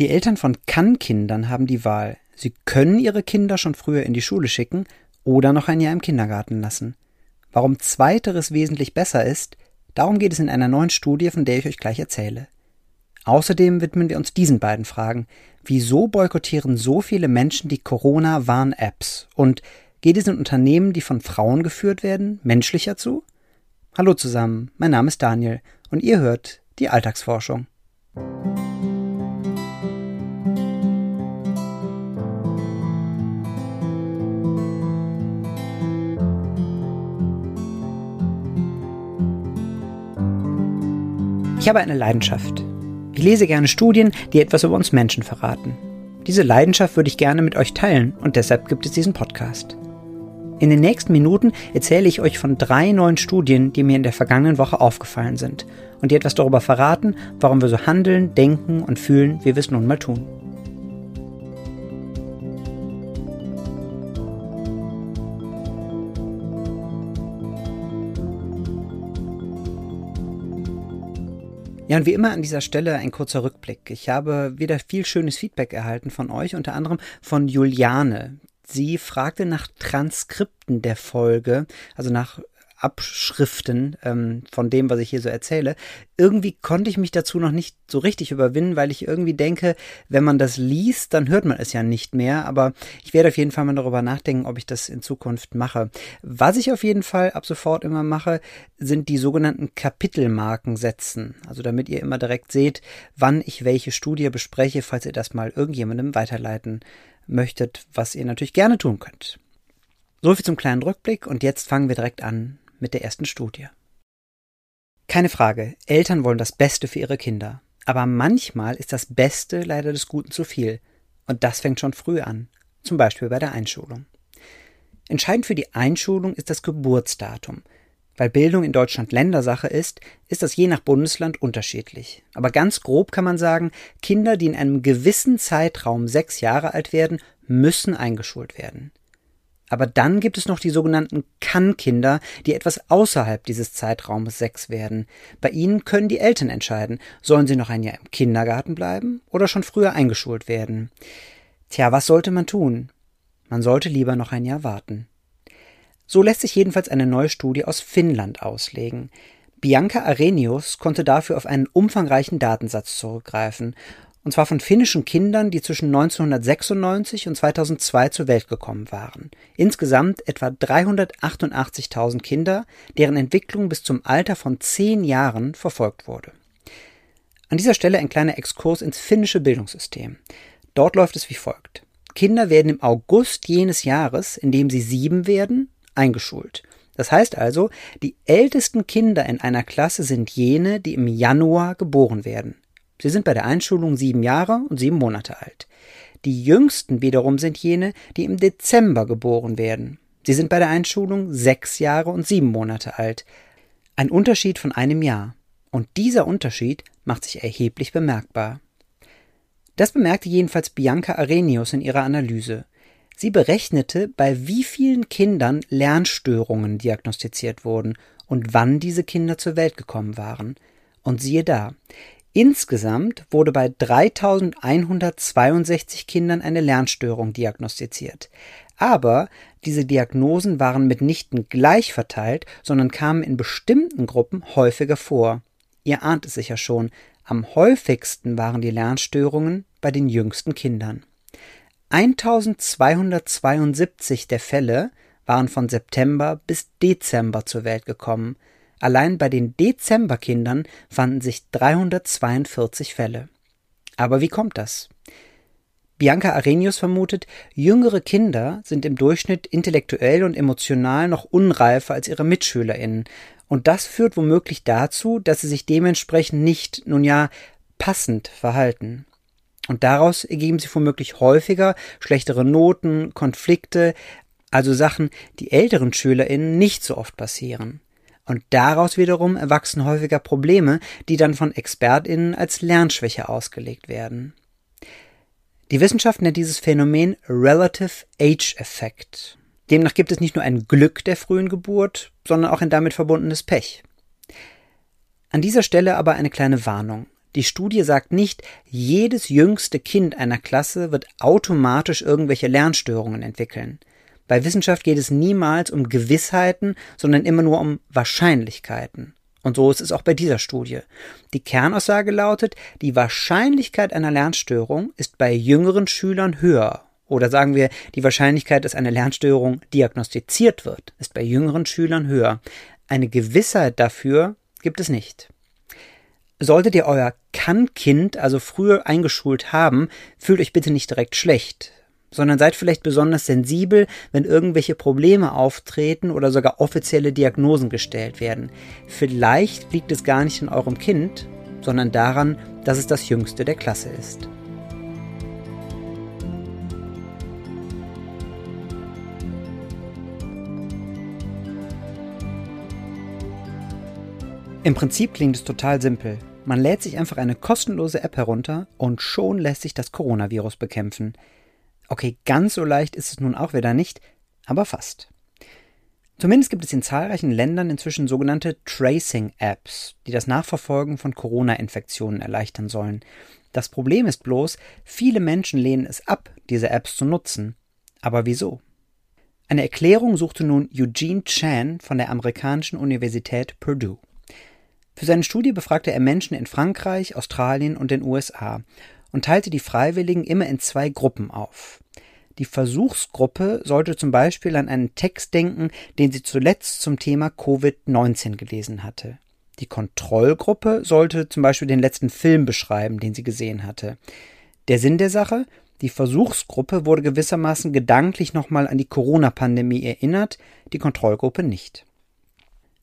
Die Eltern von Kann-Kindern haben die Wahl. Sie können ihre Kinder schon früher in die Schule schicken oder noch ein Jahr im Kindergarten lassen. Warum zweiteres wesentlich besser ist, darum geht es in einer neuen Studie, von der ich euch gleich erzähle. Außerdem widmen wir uns diesen beiden Fragen. Wieso boykottieren so viele Menschen die Corona-Warn-Apps? Und geht es in Unternehmen, die von Frauen geführt werden, menschlicher zu? Hallo zusammen, mein Name ist Daniel und ihr hört die Alltagsforschung. Habe eine Leidenschaft. Ich lese gerne Studien, die etwas über uns Menschen verraten. Diese Leidenschaft würde ich gerne mit euch teilen und deshalb gibt es diesen Podcast. In den nächsten Minuten erzähle ich euch von drei neuen Studien, die mir in der vergangenen Woche aufgefallen sind und die etwas darüber verraten, warum wir so handeln, denken und fühlen, wie wir es nun mal tun. Ja, und wie immer an dieser Stelle ein kurzer Rückblick. Ich habe wieder viel schönes Feedback erhalten von euch, unter anderem von Juliane. Sie fragte nach Transkripten der Folge, also nach Abschriften ähm, von dem, was ich hier so erzähle. Irgendwie konnte ich mich dazu noch nicht so richtig überwinden, weil ich irgendwie denke, wenn man das liest, dann hört man es ja nicht mehr. Aber ich werde auf jeden Fall mal darüber nachdenken, ob ich das in Zukunft mache. Was ich auf jeden Fall ab sofort immer mache, sind die sogenannten Kapitelmarken setzen. Also damit ihr immer direkt seht, wann ich welche Studie bespreche, falls ihr das mal irgendjemandem weiterleiten möchtet, was ihr natürlich gerne tun könnt. So viel zum kleinen Rückblick und jetzt fangen wir direkt an mit der ersten Studie. Keine Frage, Eltern wollen das Beste für ihre Kinder. Aber manchmal ist das Beste leider des Guten zu viel. Und das fängt schon früh an. Zum Beispiel bei der Einschulung. Entscheidend für die Einschulung ist das Geburtsdatum. Weil Bildung in Deutschland Ländersache ist, ist das je nach Bundesland unterschiedlich. Aber ganz grob kann man sagen, Kinder, die in einem gewissen Zeitraum sechs Jahre alt werden, müssen eingeschult werden. Aber dann gibt es noch die sogenannten Kann-Kinder, die etwas außerhalb dieses Zeitraumes sechs werden. Bei ihnen können die Eltern entscheiden, sollen sie noch ein Jahr im Kindergarten bleiben oder schon früher eingeschult werden. Tja, was sollte man tun? Man sollte lieber noch ein Jahr warten. So lässt sich jedenfalls eine neue Studie aus Finnland auslegen. Bianca Arrhenius konnte dafür auf einen umfangreichen Datensatz zurückgreifen und zwar von finnischen Kindern, die zwischen 1996 und 2002 zur Welt gekommen waren. Insgesamt etwa 388.000 Kinder, deren Entwicklung bis zum Alter von zehn Jahren verfolgt wurde. An dieser Stelle ein kleiner Exkurs ins finnische Bildungssystem. Dort läuft es wie folgt. Kinder werden im August jenes Jahres, in dem sie sieben werden, eingeschult. Das heißt also, die ältesten Kinder in einer Klasse sind jene, die im Januar geboren werden. Sie sind bei der Einschulung sieben Jahre und sieben Monate alt. Die jüngsten wiederum sind jene, die im Dezember geboren werden. Sie sind bei der Einschulung sechs Jahre und sieben Monate alt. Ein Unterschied von einem Jahr. Und dieser Unterschied macht sich erheblich bemerkbar. Das bemerkte jedenfalls Bianca Arrhenius in ihrer Analyse. Sie berechnete, bei wie vielen Kindern Lernstörungen diagnostiziert wurden und wann diese Kinder zur Welt gekommen waren. Und siehe da, Insgesamt wurde bei 3162 Kindern eine Lernstörung diagnostiziert. Aber diese Diagnosen waren mitnichten gleich verteilt, sondern kamen in bestimmten Gruppen häufiger vor. Ihr ahnt es sicher schon, am häufigsten waren die Lernstörungen bei den jüngsten Kindern. 1272 der Fälle waren von September bis Dezember zur Welt gekommen, Allein bei den Dezemberkindern fanden sich 342 Fälle. Aber wie kommt das? Bianca Arrhenius vermutet, jüngere Kinder sind im Durchschnitt intellektuell und emotional noch unreifer als ihre MitschülerInnen. Und das führt womöglich dazu, dass sie sich dementsprechend nicht, nun ja, passend verhalten. Und daraus ergeben sie womöglich häufiger schlechtere Noten, Konflikte, also Sachen, die älteren SchülerInnen nicht so oft passieren. Und daraus wiederum erwachsen häufiger Probleme, die dann von ExpertInnen als Lernschwäche ausgelegt werden. Die Wissenschaft nennt dieses Phänomen Relative Age Effect. Demnach gibt es nicht nur ein Glück der frühen Geburt, sondern auch ein damit verbundenes Pech. An dieser Stelle aber eine kleine Warnung. Die Studie sagt nicht, jedes jüngste Kind einer Klasse wird automatisch irgendwelche Lernstörungen entwickeln. Bei Wissenschaft geht es niemals um Gewissheiten, sondern immer nur um Wahrscheinlichkeiten. Und so ist es auch bei dieser Studie. Die Kernaussage lautet, die Wahrscheinlichkeit einer Lernstörung ist bei jüngeren Schülern höher. Oder sagen wir, die Wahrscheinlichkeit, dass eine Lernstörung diagnostiziert wird, ist bei jüngeren Schülern höher. Eine Gewissheit dafür gibt es nicht. Solltet ihr euer Kann-Kind also früher eingeschult haben, fühlt euch bitte nicht direkt schlecht sondern seid vielleicht besonders sensibel, wenn irgendwelche Probleme auftreten oder sogar offizielle Diagnosen gestellt werden. Vielleicht liegt es gar nicht in eurem Kind, sondern daran, dass es das jüngste der Klasse ist. Im Prinzip klingt es total simpel. Man lädt sich einfach eine kostenlose App herunter und schon lässt sich das Coronavirus bekämpfen. Okay, ganz so leicht ist es nun auch wieder nicht, aber fast. Zumindest gibt es in zahlreichen Ländern inzwischen sogenannte Tracing-Apps, die das Nachverfolgen von Corona-Infektionen erleichtern sollen. Das Problem ist bloß, viele Menschen lehnen es ab, diese Apps zu nutzen. Aber wieso? Eine Erklärung suchte nun Eugene Chan von der amerikanischen Universität Purdue. Für seine Studie befragte er Menschen in Frankreich, Australien und den USA und teilte die Freiwilligen immer in zwei Gruppen auf. Die Versuchsgruppe sollte zum Beispiel an einen Text denken, den sie zuletzt zum Thema Covid-19 gelesen hatte. Die Kontrollgruppe sollte zum Beispiel den letzten Film beschreiben, den sie gesehen hatte. Der Sinn der Sache? Die Versuchsgruppe wurde gewissermaßen gedanklich nochmal an die Corona-Pandemie erinnert, die Kontrollgruppe nicht.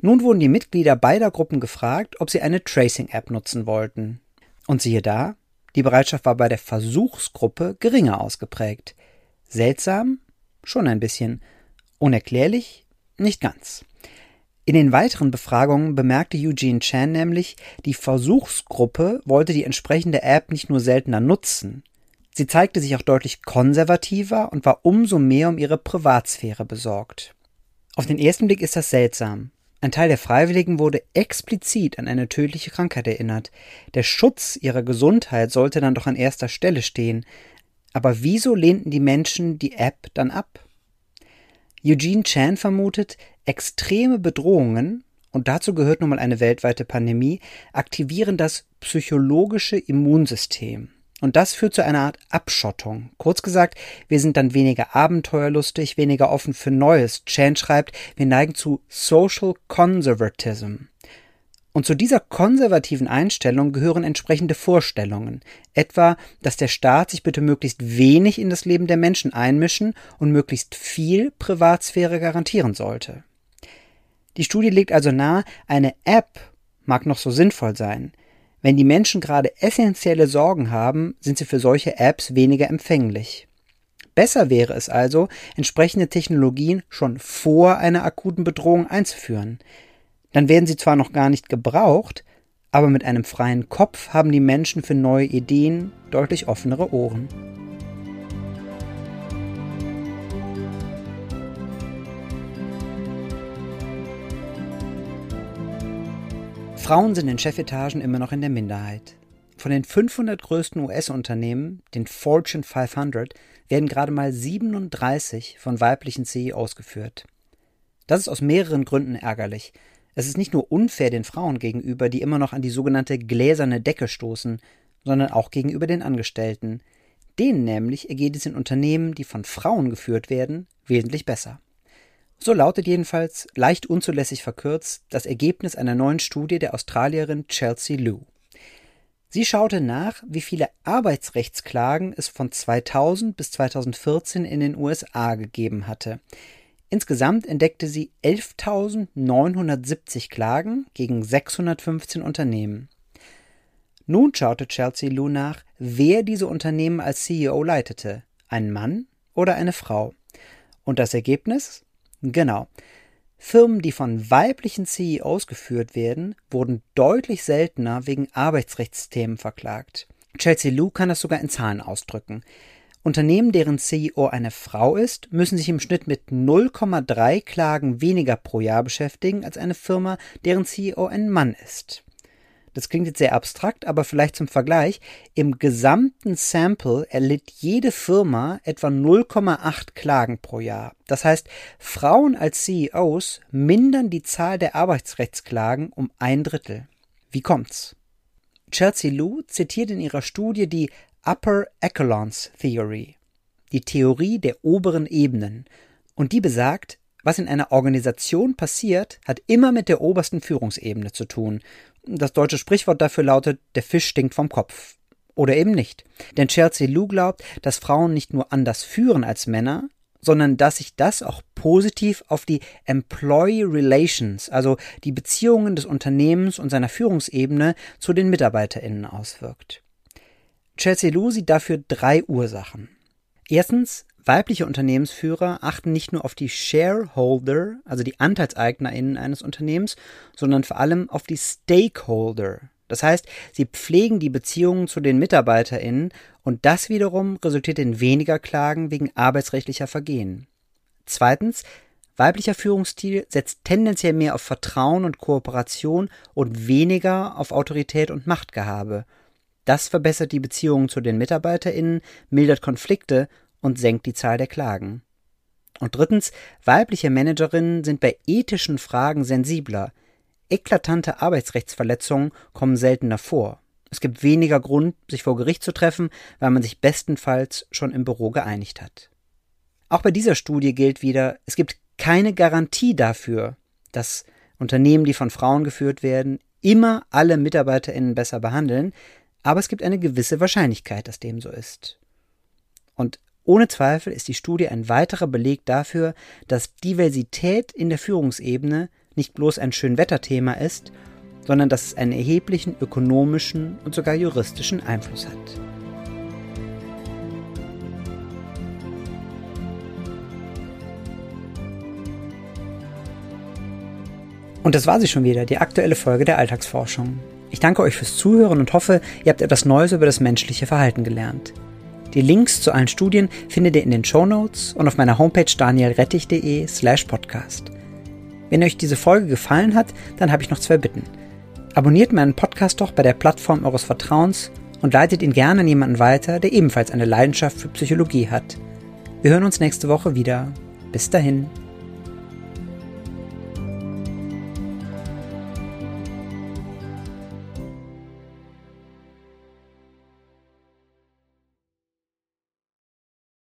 Nun wurden die Mitglieder beider Gruppen gefragt, ob sie eine Tracing-App nutzen wollten. Und siehe da, die Bereitschaft war bei der Versuchsgruppe geringer ausgeprägt. Seltsam? Schon ein bisschen. Unerklärlich? Nicht ganz. In den weiteren Befragungen bemerkte Eugene Chan nämlich, die Versuchsgruppe wollte die entsprechende App nicht nur seltener nutzen, sie zeigte sich auch deutlich konservativer und war umso mehr um ihre Privatsphäre besorgt. Auf den ersten Blick ist das seltsam. Ein Teil der Freiwilligen wurde explizit an eine tödliche Krankheit erinnert. Der Schutz ihrer Gesundheit sollte dann doch an erster Stelle stehen. Aber wieso lehnten die Menschen die App dann ab? Eugene Chan vermutet, extreme Bedrohungen, und dazu gehört nun mal eine weltweite Pandemie, aktivieren das psychologische Immunsystem. Und das führt zu einer Art Abschottung. Kurz gesagt, wir sind dann weniger abenteuerlustig, weniger offen für Neues. Chan schreibt, wir neigen zu Social Conservatism. Und zu dieser konservativen Einstellung gehören entsprechende Vorstellungen, etwa, dass der Staat sich bitte möglichst wenig in das Leben der Menschen einmischen und möglichst viel Privatsphäre garantieren sollte. Die Studie legt also nahe, eine App mag noch so sinnvoll sein, wenn die Menschen gerade essentielle Sorgen haben, sind sie für solche Apps weniger empfänglich. Besser wäre es also, entsprechende Technologien schon vor einer akuten Bedrohung einzuführen. Dann werden sie zwar noch gar nicht gebraucht, aber mit einem freien Kopf haben die Menschen für neue Ideen deutlich offenere Ohren. Frauen sind in Chefetagen immer noch in der Minderheit. Von den 500 größten US-Unternehmen, den Fortune 500, werden gerade mal 37 von weiblichen CEOs geführt. Das ist aus mehreren Gründen ärgerlich. Es ist nicht nur unfair den Frauen gegenüber, die immer noch an die sogenannte gläserne Decke stoßen, sondern auch gegenüber den Angestellten. Denen nämlich ergeht es in Unternehmen, die von Frauen geführt werden, wesentlich besser. So lautet jedenfalls, leicht unzulässig verkürzt, das Ergebnis einer neuen Studie der Australierin Chelsea Liu. Sie schaute nach, wie viele Arbeitsrechtsklagen es von 2000 bis 2014 in den USA gegeben hatte. Insgesamt entdeckte sie 11.970 Klagen gegen 615 Unternehmen. Nun schaute Chelsea Liu nach, wer diese Unternehmen als CEO leitete, ein Mann oder eine Frau. Und das Ergebnis? Genau. Firmen, die von weiblichen CEOs geführt werden, wurden deutlich seltener wegen Arbeitsrechtsthemen verklagt. Chelsea Lou kann das sogar in Zahlen ausdrücken. Unternehmen, deren CEO eine Frau ist, müssen sich im Schnitt mit 0,3 Klagen weniger pro Jahr beschäftigen als eine Firma, deren CEO ein Mann ist. Das klingt jetzt sehr abstrakt, aber vielleicht zum Vergleich. Im gesamten Sample erlitt jede Firma etwa 0,8 Klagen pro Jahr. Das heißt, Frauen als CEOs mindern die Zahl der Arbeitsrechtsklagen um ein Drittel. Wie kommt's? Chelsea Lou zitiert in ihrer Studie die Upper Echelons Theory, die Theorie der oberen Ebenen, und die besagt, was in einer Organisation passiert, hat immer mit der obersten Führungsebene zu tun. Das deutsche Sprichwort dafür lautet, der Fisch stinkt vom Kopf. Oder eben nicht. Denn Chelsea Lou glaubt, dass Frauen nicht nur anders führen als Männer, sondern dass sich das auch positiv auf die Employee Relations, also die Beziehungen des Unternehmens und seiner Führungsebene zu den MitarbeiterInnen auswirkt. Chelsea Lou sieht dafür drei Ursachen. Erstens, weibliche Unternehmensführer achten nicht nur auf die Shareholder, also die AnteilseignerInnen eines Unternehmens, sondern vor allem auf die Stakeholder. Das heißt, sie pflegen die Beziehungen zu den MitarbeiterInnen und das wiederum resultiert in weniger Klagen wegen arbeitsrechtlicher Vergehen. Zweitens, weiblicher Führungsstil setzt tendenziell mehr auf Vertrauen und Kooperation und weniger auf Autorität und Machtgehabe. Das verbessert die Beziehungen zu den MitarbeiterInnen, mildert Konflikte und senkt die Zahl der Klagen. Und drittens, weibliche Managerinnen sind bei ethischen Fragen sensibler. Eklatante Arbeitsrechtsverletzungen kommen seltener vor. Es gibt weniger Grund, sich vor Gericht zu treffen, weil man sich bestenfalls schon im Büro geeinigt hat. Auch bei dieser Studie gilt wieder, es gibt keine Garantie dafür, dass Unternehmen, die von Frauen geführt werden, immer alle MitarbeiterInnen besser behandeln, aber es gibt eine gewisse Wahrscheinlichkeit, dass dem so ist. Und ohne Zweifel ist die Studie ein weiterer Beleg dafür, dass Diversität in der Führungsebene nicht bloß ein Schönwetterthema ist, sondern dass es einen erheblichen ökonomischen und sogar juristischen Einfluss hat. Und das war sie schon wieder, die aktuelle Folge der Alltagsforschung. Ich danke euch fürs Zuhören und hoffe, ihr habt etwas Neues über das menschliche Verhalten gelernt. Die Links zu allen Studien findet ihr in den Show Notes und auf meiner Homepage danielrettich.de slash podcast. Wenn euch diese Folge gefallen hat, dann habe ich noch zwei Bitten. Abonniert meinen Podcast doch bei der Plattform eures Vertrauens und leitet ihn gerne an jemanden weiter, der ebenfalls eine Leidenschaft für Psychologie hat. Wir hören uns nächste Woche wieder. Bis dahin.